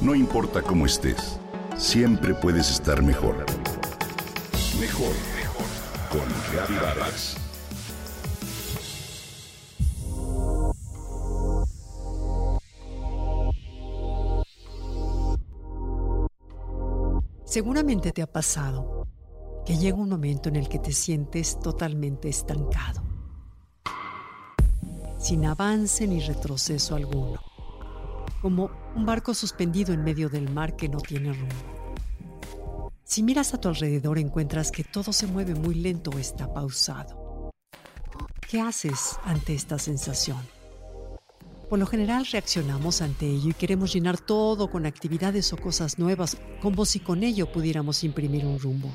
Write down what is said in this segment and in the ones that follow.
No importa cómo estés, siempre puedes estar mejor. Mejor, mejor. Con Reavivadas. Seguramente te ha pasado que llega un momento en el que te sientes totalmente estancado, sin avance ni retroceso alguno, como un barco suspendido en medio del mar que no tiene rumbo. Si miras a tu alrededor encuentras que todo se mueve muy lento o está pausado. ¿Qué haces ante esta sensación? Por lo general reaccionamos ante ello y queremos llenar todo con actividades o cosas nuevas, como si con ello pudiéramos imprimir un rumbo.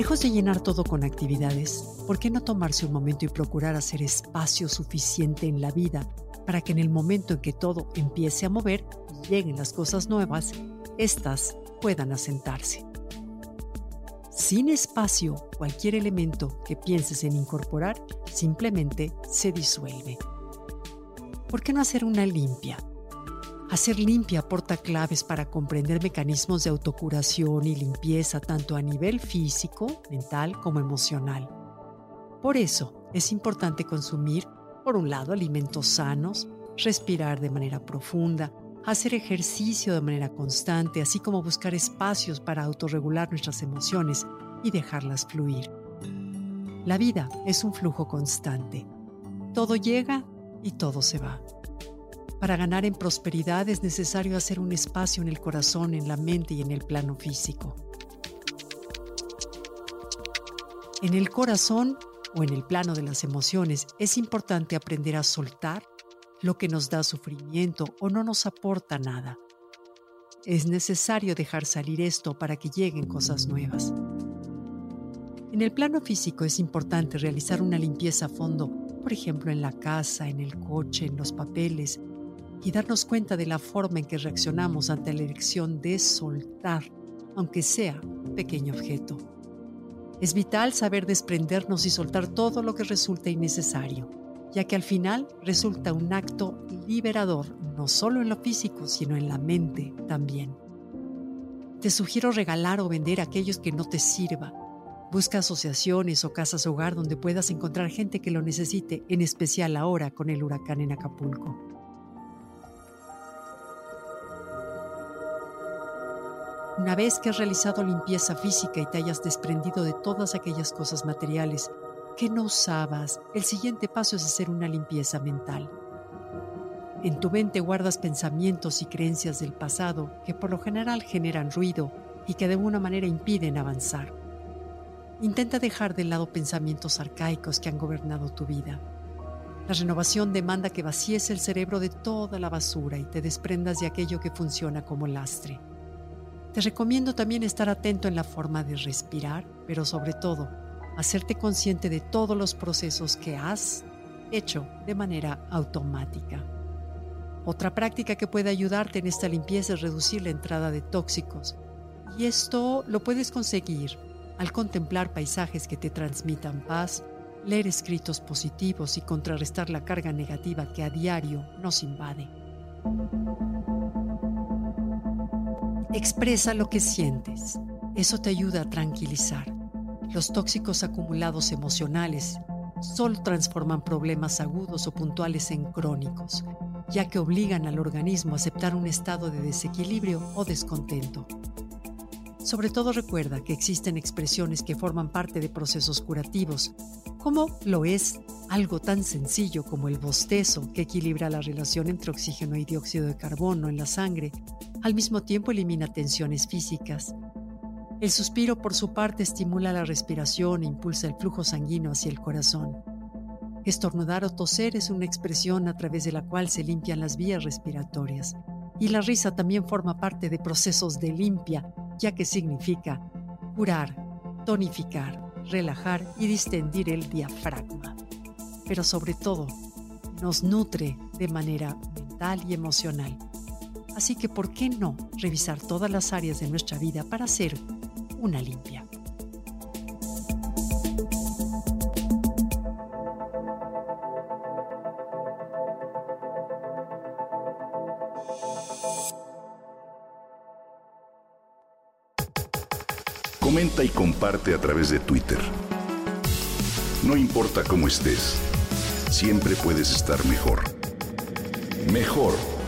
Lejos de llenar todo con actividades, ¿por qué no tomarse un momento y procurar hacer espacio suficiente en la vida para que en el momento en que todo empiece a mover y lleguen las cosas nuevas, éstas puedan asentarse? Sin espacio, cualquier elemento que pienses en incorporar simplemente se disuelve. ¿Por qué no hacer una limpia? Hacer limpia aporta claves para comprender mecanismos de autocuración y limpieza tanto a nivel físico, mental como emocional. Por eso es importante consumir, por un lado, alimentos sanos, respirar de manera profunda, hacer ejercicio de manera constante, así como buscar espacios para autorregular nuestras emociones y dejarlas fluir. La vida es un flujo constante. Todo llega y todo se va. Para ganar en prosperidad es necesario hacer un espacio en el corazón, en la mente y en el plano físico. En el corazón o en el plano de las emociones es importante aprender a soltar lo que nos da sufrimiento o no nos aporta nada. Es necesario dejar salir esto para que lleguen cosas nuevas. En el plano físico es importante realizar una limpieza a fondo, por ejemplo en la casa, en el coche, en los papeles, y darnos cuenta de la forma en que reaccionamos ante la elección de soltar, aunque sea un pequeño objeto. Es vital saber desprendernos y soltar todo lo que resulte innecesario ya que al final resulta un acto liberador, no solo en lo físico, sino en la mente también. Te sugiero regalar o vender aquellos que no te sirva. Busca asociaciones o casas hogar donde puedas encontrar gente que lo necesite, en especial ahora con el huracán en Acapulco. Una vez que has realizado limpieza física y te hayas desprendido de todas aquellas cosas materiales que no usabas, el siguiente paso es hacer una limpieza mental. En tu mente guardas pensamientos y creencias del pasado que por lo general generan ruido y que de alguna manera impiden avanzar. Intenta dejar de lado pensamientos arcaicos que han gobernado tu vida. La renovación demanda que vacíes el cerebro de toda la basura y te desprendas de aquello que funciona como lastre. Te recomiendo también estar atento en la forma de respirar, pero sobre todo, hacerte consciente de todos los procesos que has hecho de manera automática. Otra práctica que puede ayudarte en esta limpieza es reducir la entrada de tóxicos. Y esto lo puedes conseguir al contemplar paisajes que te transmitan paz, leer escritos positivos y contrarrestar la carga negativa que a diario nos invade. Expresa lo que sientes. Eso te ayuda a tranquilizar. Los tóxicos acumulados emocionales solo transforman problemas agudos o puntuales en crónicos, ya que obligan al organismo a aceptar un estado de desequilibrio o descontento. Sobre todo recuerda que existen expresiones que forman parte de procesos curativos, como lo es algo tan sencillo como el bostezo, que equilibra la relación entre oxígeno y dióxido de carbono en la sangre, al mismo tiempo elimina tensiones físicas, el suspiro, por su parte, estimula la respiración e impulsa el flujo sanguíneo hacia el corazón. Estornudar o toser es una expresión a través de la cual se limpian las vías respiratorias. Y la risa también forma parte de procesos de limpia, ya que significa curar, tonificar, relajar y distendir el diafragma. Pero sobre todo, nos nutre de manera mental y emocional. Así que, ¿por qué no revisar todas las áreas de nuestra vida para hacer una limpia. Comenta y comparte a través de Twitter. No importa cómo estés, siempre puedes estar mejor.